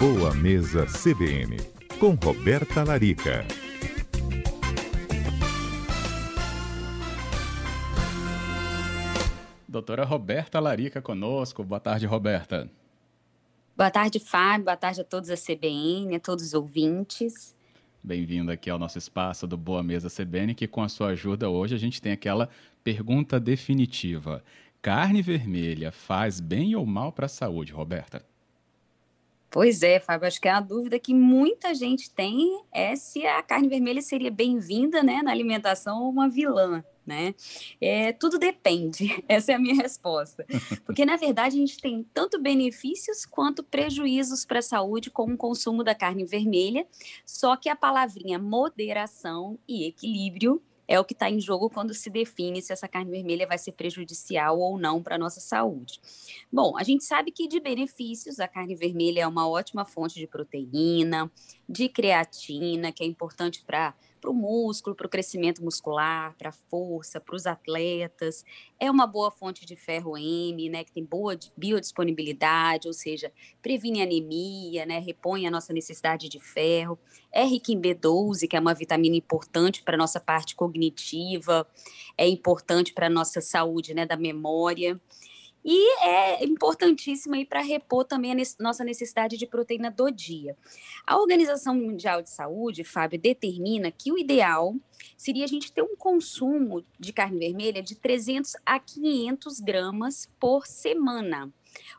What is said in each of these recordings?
Boa Mesa CBN, com Roberta Larica. Doutora Roberta Larica conosco. Boa tarde, Roberta. Boa tarde, Fábio. Boa tarde a todos da CBN, a todos os ouvintes. Bem-vindo aqui ao nosso espaço do Boa Mesa CBN, que com a sua ajuda hoje a gente tem aquela pergunta definitiva. Carne vermelha faz bem ou mal para a saúde, Roberta? Pois é, Fábio, acho que é uma dúvida que muita gente tem é se a carne vermelha seria bem-vinda né, na alimentação ou uma vilã. Né? É, tudo depende, essa é a minha resposta. Porque, na verdade, a gente tem tanto benefícios quanto prejuízos para a saúde com o consumo da carne vermelha, só que a palavrinha moderação e equilíbrio é o que está em jogo quando se define se essa carne vermelha vai ser prejudicial ou não para a nossa saúde. Bom, a gente sabe que de benefícios, a carne vermelha é uma ótima fonte de proteína, de creatina, que é importante para para o músculo, para o crescimento muscular, para a força, para os atletas. É uma boa fonte de ferro M, né, que tem boa biodisponibilidade, ou seja, previne anemia, né, repõe a nossa necessidade de ferro. É rica em B12, que é uma vitamina importante para a nossa parte cognitiva, é importante para a nossa saúde, né, da memória. E é importantíssima aí para repor também a nossa necessidade de proteína do dia. A Organização Mundial de Saúde, Fábio, determina que o ideal seria a gente ter um consumo de carne vermelha de 300 a 500 gramas por semana.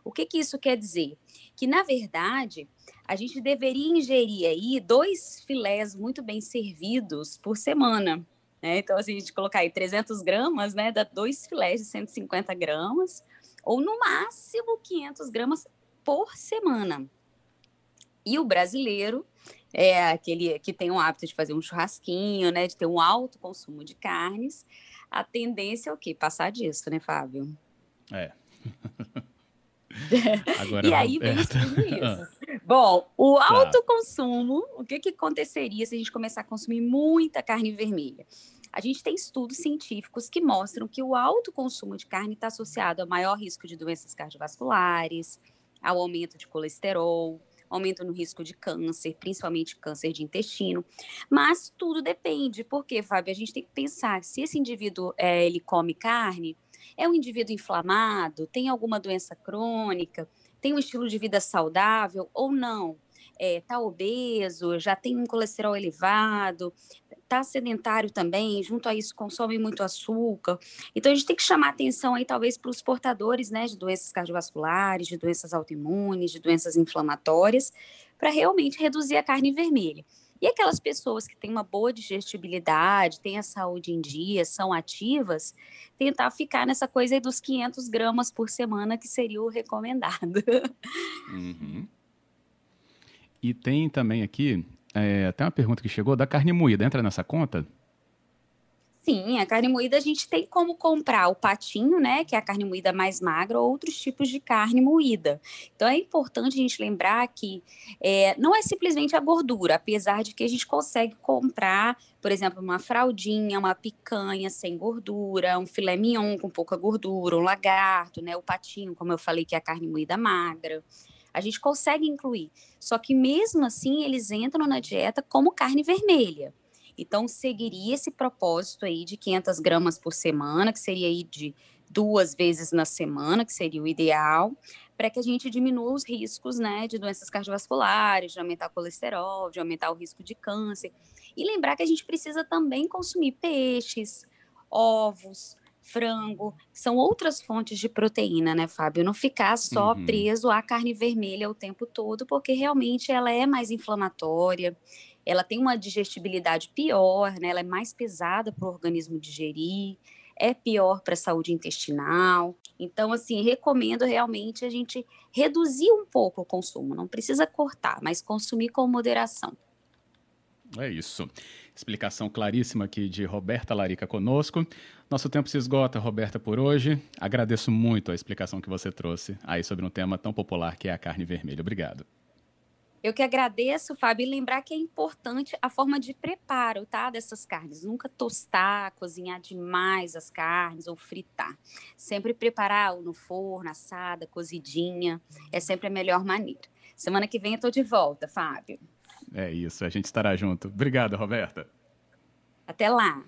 O que, que isso quer dizer? Que, na verdade, a gente deveria ingerir aí dois filés muito bem servidos por semana. Né? Então, assim, a gente colocar aí 300 gramas, né, dá dois filés de 150 gramas, ou no máximo 500 gramas por semana. E o brasileiro é aquele que tem o hábito de fazer um churrasquinho, né, de ter um alto consumo de carnes. A tendência é o quê? Passar disso, né, Fábio? É. Agora, e aí vem tudo isso. Bom, o tá. alto consumo, o que, que aconteceria se a gente começar a consumir muita carne vermelha? A gente tem estudos científicos que mostram que o alto consumo de carne está associado a maior risco de doenças cardiovasculares, ao aumento de colesterol, aumento no risco de câncer, principalmente câncer de intestino. Mas tudo depende, porque, Fábio, a gente tem que pensar se esse indivíduo é, ele come carne, é um indivíduo inflamado, tem alguma doença crônica, tem um estilo de vida saudável ou não está é, obeso, já tem um colesterol elevado, está sedentário também, junto a isso consome muito açúcar. Então a gente tem que chamar atenção aí talvez para os portadores, né, de doenças cardiovasculares, de doenças autoimunes, de doenças inflamatórias, para realmente reduzir a carne vermelha. E aquelas pessoas que têm uma boa digestibilidade, têm a saúde em dia, são ativas, tentar ficar nessa coisa aí dos 500 gramas por semana, que seria o recomendado. Uhum. E tem também aqui, é, até uma pergunta que chegou, da carne moída, entra nessa conta? Sim, a carne moída a gente tem como comprar o patinho, né, que é a carne moída mais magra, ou outros tipos de carne moída. Então é importante a gente lembrar que é, não é simplesmente a gordura, apesar de que a gente consegue comprar, por exemplo, uma fraldinha, uma picanha sem gordura, um filé mignon com pouca gordura, um lagarto, né, o patinho, como eu falei, que é a carne moída magra. A gente consegue incluir. Só que mesmo assim eles entram na dieta como carne vermelha. Então seguiria esse propósito aí de 500 gramas por semana, que seria aí de duas vezes na semana, que seria o ideal, para que a gente diminua os riscos, né, de doenças cardiovasculares, de aumentar o colesterol, de aumentar o risco de câncer. E lembrar que a gente precisa também consumir peixes, ovos, frango, são outras fontes de proteína, né, Fábio? Não ficar só uhum. preso à carne vermelha o tempo todo, porque realmente ela é mais inflamatória, ela tem uma digestibilidade pior, né? Ela é mais pesada para o organismo digerir, é pior para a saúde intestinal. Então, assim, recomendo realmente a gente reduzir um pouco o consumo. Não precisa cortar, mas consumir com moderação. É isso. Explicação claríssima aqui de Roberta Larica conosco. Nosso tempo se esgota, Roberta, por hoje. Agradeço muito a explicação que você trouxe aí sobre um tema tão popular que é a carne vermelha. Obrigado. Eu que agradeço, Fábio, e lembrar que é importante a forma de preparo, tá, dessas carnes. Nunca tostar, cozinhar demais as carnes ou fritar. Sempre preparar no forno, assada, cozidinha, é sempre a melhor maneira. Semana que vem eu estou de volta, Fábio. É isso, a gente estará junto. Obrigado, Roberta. Até lá.